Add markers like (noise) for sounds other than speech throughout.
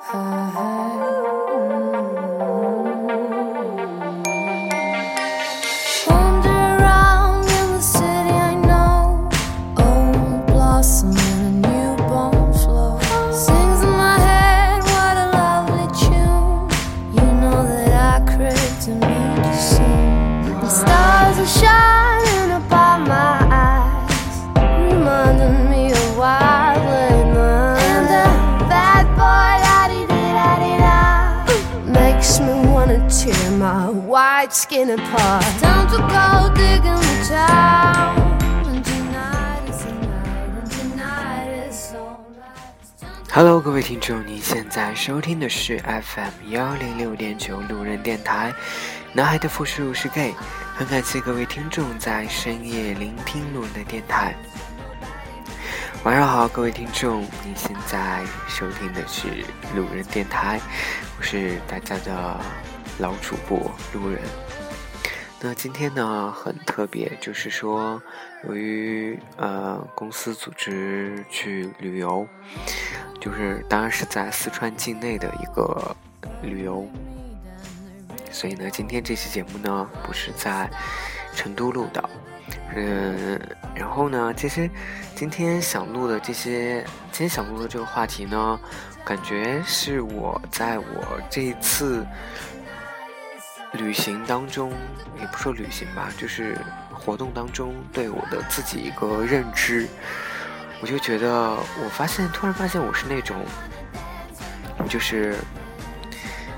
I had hello 各位听众您现在收听的是 fm 幺零六点九路人电台。男孩的复数是 gay 很感谢各位听众在深夜聆听路人的电台。晚上好各位听众你现在收听的是路人电台我是大家的老主播路人。那今天呢很特别，就是说，由于呃公司组织去旅游，就是当然是在四川境内的一个旅游，所以呢，今天这期节目呢不是在成都录的，嗯，然后呢，其实今天想录的这些，今天想录的这个话题呢，感觉是我在我这一次旅行当中，也不说旅行吧，就是活动当中对我的自己一个认知，我就觉得，我发现突然发现我是那种，就是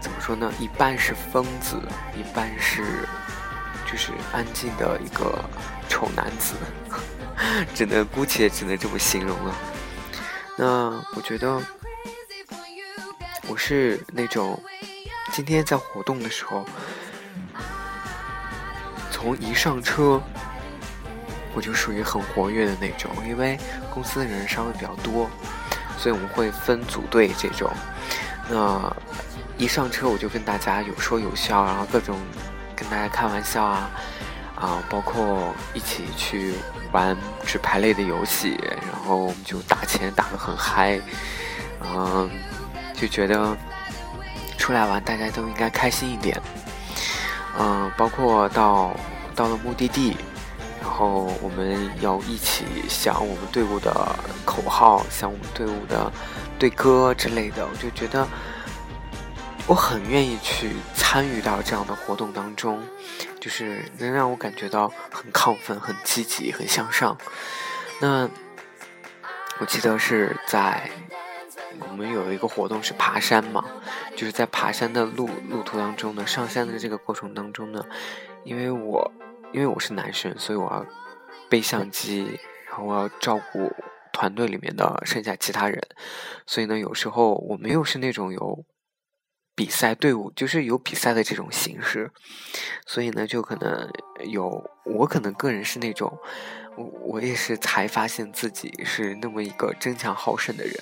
怎么说呢，一半是疯子，一半是就是安静的一个丑男子，(laughs) 只能姑且只能这么形容了。那我觉得我是那种今天在活动的时候，从一上车我就属于很活跃的那种，因为公司的人稍微比较多，所以我们会分组队这种。那一上车我就跟大家有说有笑，然后各种跟大家开玩笑啊啊，包括一起去玩纸牌类的游戏，然后我们就打钱打得很嗨，嗯，就觉得出来玩大家都应该开心一点，嗯，包括到到了目的地。然后我们要一起想我们队伍的口号，想我们队伍的队歌之类的，我就觉得我很愿意去参与到这样的活动当中，就是能让我感觉到很亢奋、很积极、很向上。那我记得是在我们有一个活动是爬山嘛，就是在爬山的路路途当中呢，上山的这个过程当中呢，因为我。因为我是男生，所以我要背相机，然后我要照顾团队里面的剩下其他人，所以呢，有时候我们又是那种有比赛队伍，就是有比赛的这种形式，所以呢，就可能有我可能个人是那种，我我也是才发现自己是那么一个争强好胜的人，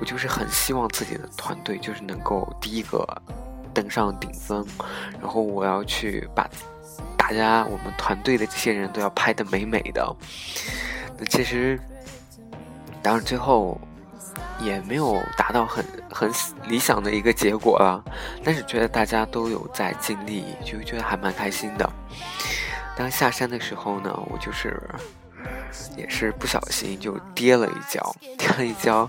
我就是很希望自己的团队就是能够第一个登上顶峰，然后我要去把。大家，我们团队的这些人都要拍的美美的。那其实，当然最后也没有达到很很理想的一个结果了。但是觉得大家都有在尽力，就觉得还蛮开心的。当下山的时候呢，我就是也是不小心就跌了一跤，(laughs) 跌了一跤，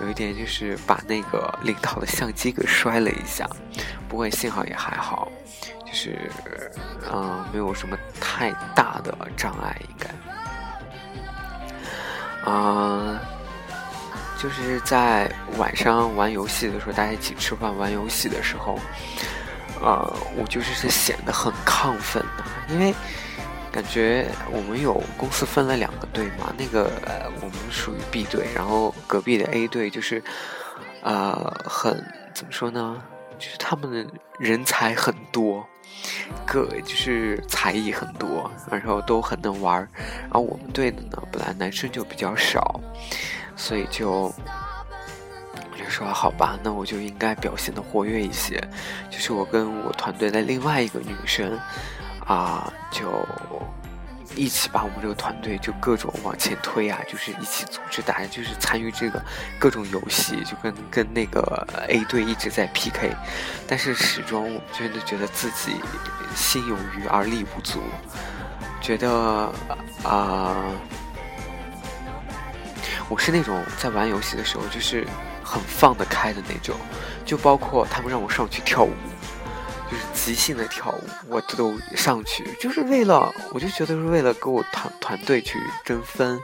有一点就是把那个领导的相机给摔了一下。不过幸好也还好。就是，嗯，没有什么太大的障碍，应该。嗯，就是在晚上玩游戏的时候，大家一起吃饭玩游戏的时候，呃，我就是是显得很亢奋的，因为感觉我们有公司分了两个队嘛，那个我们属于 B 队，然后隔壁的 A 队就是，呃，很怎么说呢？就是他们的人才很多。各就是才艺很多，然后都很能玩儿。然后我们队的呢，本来男生就比较少，所以就我就说好吧，那我就应该表现的活跃一些。就是我跟我团队的另外一个女生啊，就一起把我们这个团队就各种往前推啊，就是一起组织大家就是参与这个各种游戏，就跟跟那个 A 队一直在 PK，但是始终我真的觉得自己心有余而力不足，觉得啊。我是那种在玩游戏的时候就是很放得开的那种，就包括他们让我上去跳舞，就是即兴的跳舞，我都上去，就是为了，我就觉得是为了给我团团队去争分，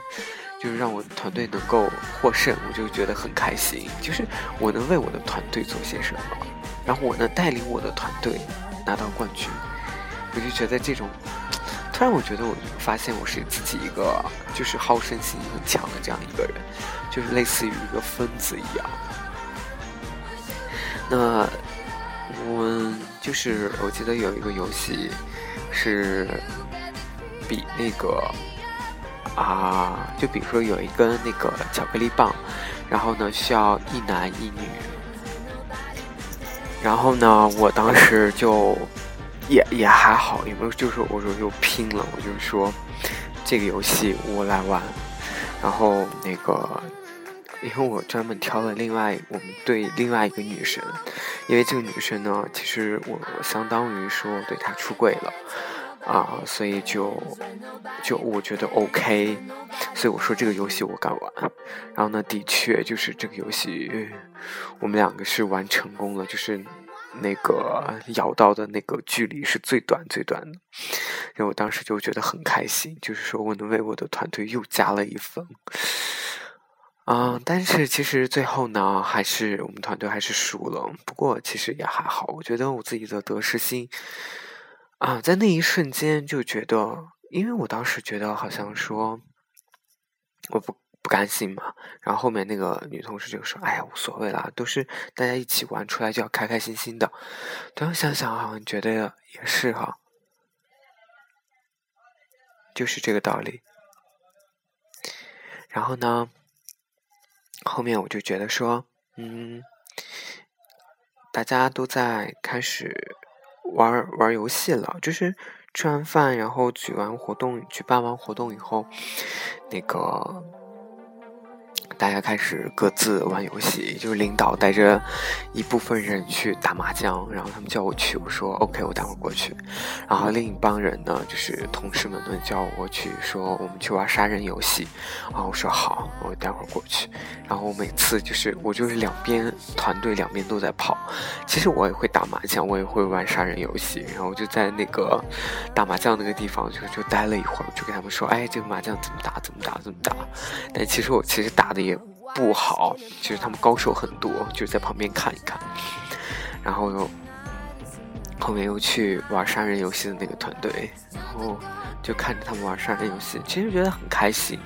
就是让我团队能够获胜，我就觉得很开心，就是我能为我的团队做些什么，然后我能带领我的团队拿到冠军，我就觉得这种。突然，我觉得我发现我是自己一个就是好胜心很强的这样一个人，就是类似于一个疯子一样。那我就是我记得有一个游戏是比那个啊，就比如说有一根那个巧克力棒，然后呢需要一男一女，然后呢我当时就。也 (laughs) 也还好，也没有，就是我说就拼了，我就说这个游戏我来玩，然后那个，因为我专门挑了另外我们队另外一个女生，因为这个女生呢，其实我相当于说对她出轨了啊，所以就就我觉得 OK，所以我说这个游戏我敢玩，然后呢，的确就是这个游戏我们两个是玩成功了，就是。那个咬到的那个距离是最短最短的，然后我当时就觉得很开心，就是说我能为我的团队又加了一分。嗯，但是其实最后呢，还是我们团队还是输了。不过其实也还好，我觉得我自己的得失心啊，在那一瞬间就觉得，因为我当时觉得好像说我不。不甘心嘛，然后后面那个女同事就说：“哎呀，无所谓啦，都是大家一起玩出来就要开开心心的。”突然想想，好像觉得也是哈，就是这个道理。然后呢，后面我就觉得说，嗯，大家都在开始玩玩游戏了，就是吃完饭，然后举完活动，举办完活动以后，那个。大家开始各自玩游戏，就是领导带着一部分人去打麻将，然后他们叫我去，我说 OK，我待会儿过去。然后另一帮人呢，就是同事们呢叫我去，说我们去玩杀人游戏，然后我说好，我待会儿过去。然后我每次就是我就是两边团队两边都在跑，其实我也会打麻将，我也会玩杀人游戏，然后我就在那个打麻将那个地方就就待了一会儿，就给他们说，哎，这个麻将怎么打，怎么打，怎么打。但其实我其实打的。也不好，其实他们高手很多，就是在旁边看一看，然后又后面又去玩杀人游戏的那个团队，然后就看着他们玩杀人游戏，其实觉得很开心，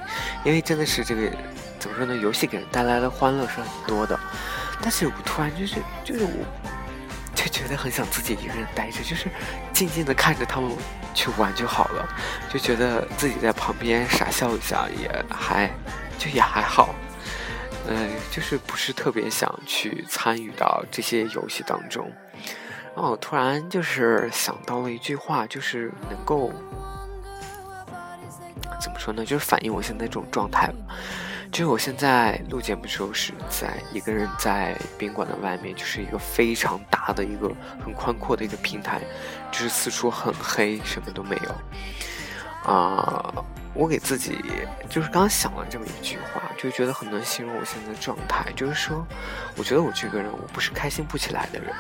因为真的是这个怎么说呢？游戏给人带来的欢乐是很多的，但是我突然就是就是我就觉得很想自己一个人待着，就是静静的看着他们去玩就好了，就觉得自己在旁边傻笑一下也还就也还好。嗯，就是不是特别想去参与到这些游戏当中。然后我突然就是想到了一句话，就是能够怎么说呢？就是反映我现在这种状态。就是我现在录节目的时候是在一个人在宾馆的外面，就是一个非常大的一个很宽阔的一个平台，就是四处很黑，什么都没有。啊。我给自己就是刚想了这么一句话，就觉得很能形容我现在的状态。就是说，我觉得我这个人，我不是开心不起来的人。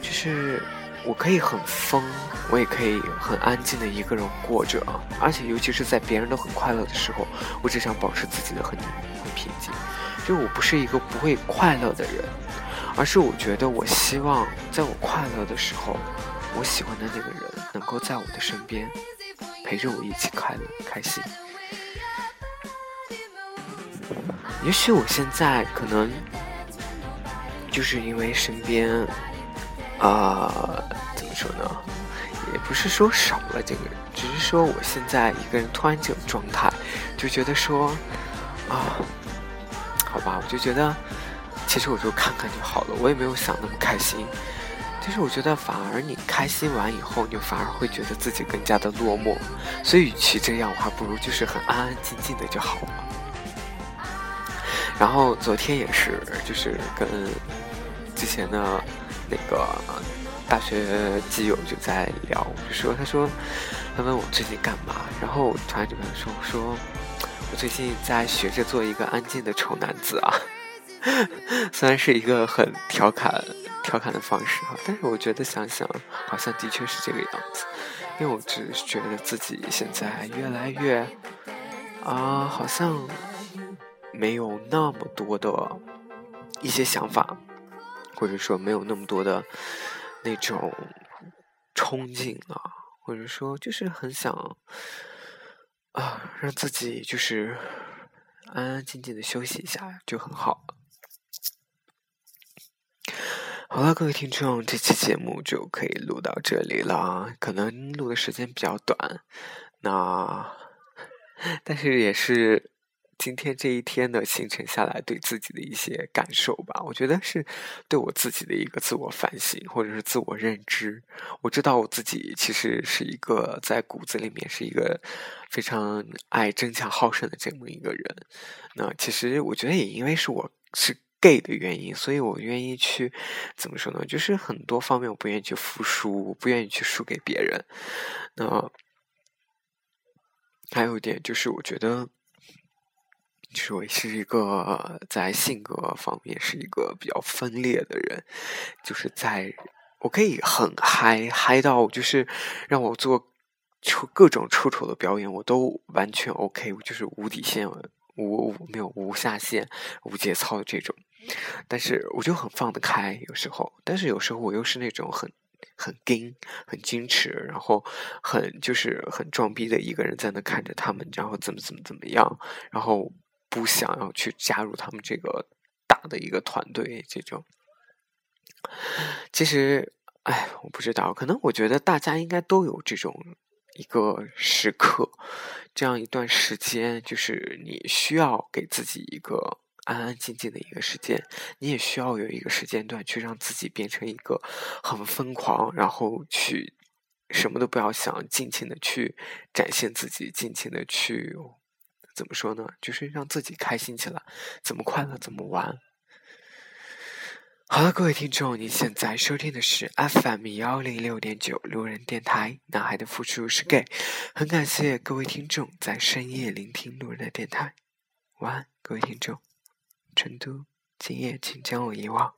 就是我可以很疯，我也可以很安静的一个人过着，而且尤其是在别人都很快乐的时候，我只想保持自己的很很平静。就我不是一个不会快乐的人，而是我觉得我希望在我快乐的时候，我喜欢的那个人能够在我的身边。陪着我一起快乐开心。也许我现在可能就是因为身边，啊，怎么说呢？也不是说少了这个人，只是说我现在一个人突然这种状态，就觉得说，啊，好吧，我就觉得，其实我就看看就好了，我也没有想那么开心。就是我觉得反而你开心完以后，你反而会觉得自己更加的落寞。所以与其这样，我还不如就是很安安静静的就好了。然后昨天也是，就是跟之前的那个大学基友就在聊，就说他说他问我最近干嘛，然后我突然就跟他说，我说我最近在学着做一个安静的丑男子啊。(laughs) 虽然是一个很调侃、调侃的方式哈，但是我觉得想想，好像的确是这个样子。因为我只是觉得自己现在越来越啊，好像没有那么多的一些想法，或者说没有那么多的那种憧憬了，或者说就是很想啊，让自己就是安安静静的休息一下就很好了。好了，各位听众，这期节目就可以录到这里了。可能录的时间比较短，那但是也是今天这一天的行程下来对自己的一些感受吧。我觉得是对我自己的一个自我反省，或者是自我认知。我知道我自己其实是一个在骨子里面是一个非常爱争强好胜的这么一个人。那其实我觉得也因为是我是。Gay 的原因，所以我愿意去怎么说呢？就是很多方面我不愿意去服输，我不愿意去输给别人。那还有一点就是，我觉得，就是我是一个在性格方面是一个比较分裂的人。就是在我可以很嗨嗨到，就是让我做出各种出丑的表演，我都完全 OK，我就是无底线。无没有无下限、无节操的这种，但是我就很放得开，有时候，但是有时候我又是那种很很矜、很矜持，然后很就是很装逼的一个人，在那看着他们，然后怎么怎么怎么样，然后不想要去加入他们这个大的一个团队，这种。其实，哎，我不知道，可能我觉得大家应该都有这种。一个时刻，这样一段时间，就是你需要给自己一个安安静静的一个时间，你也需要有一个时间段去让自己变成一个很疯狂，然后去什么都不要想，尽情的去展现自己，尽情的去怎么说呢？就是让自己开心起来，怎么快乐怎么玩。好了，各位听众，您现在收听的是 FM 幺零六点九路人电台，男孩的付出是 gay，很感谢各位听众在深夜聆听路人的电台，晚安，各位听众，成都，今夜请将我遗忘。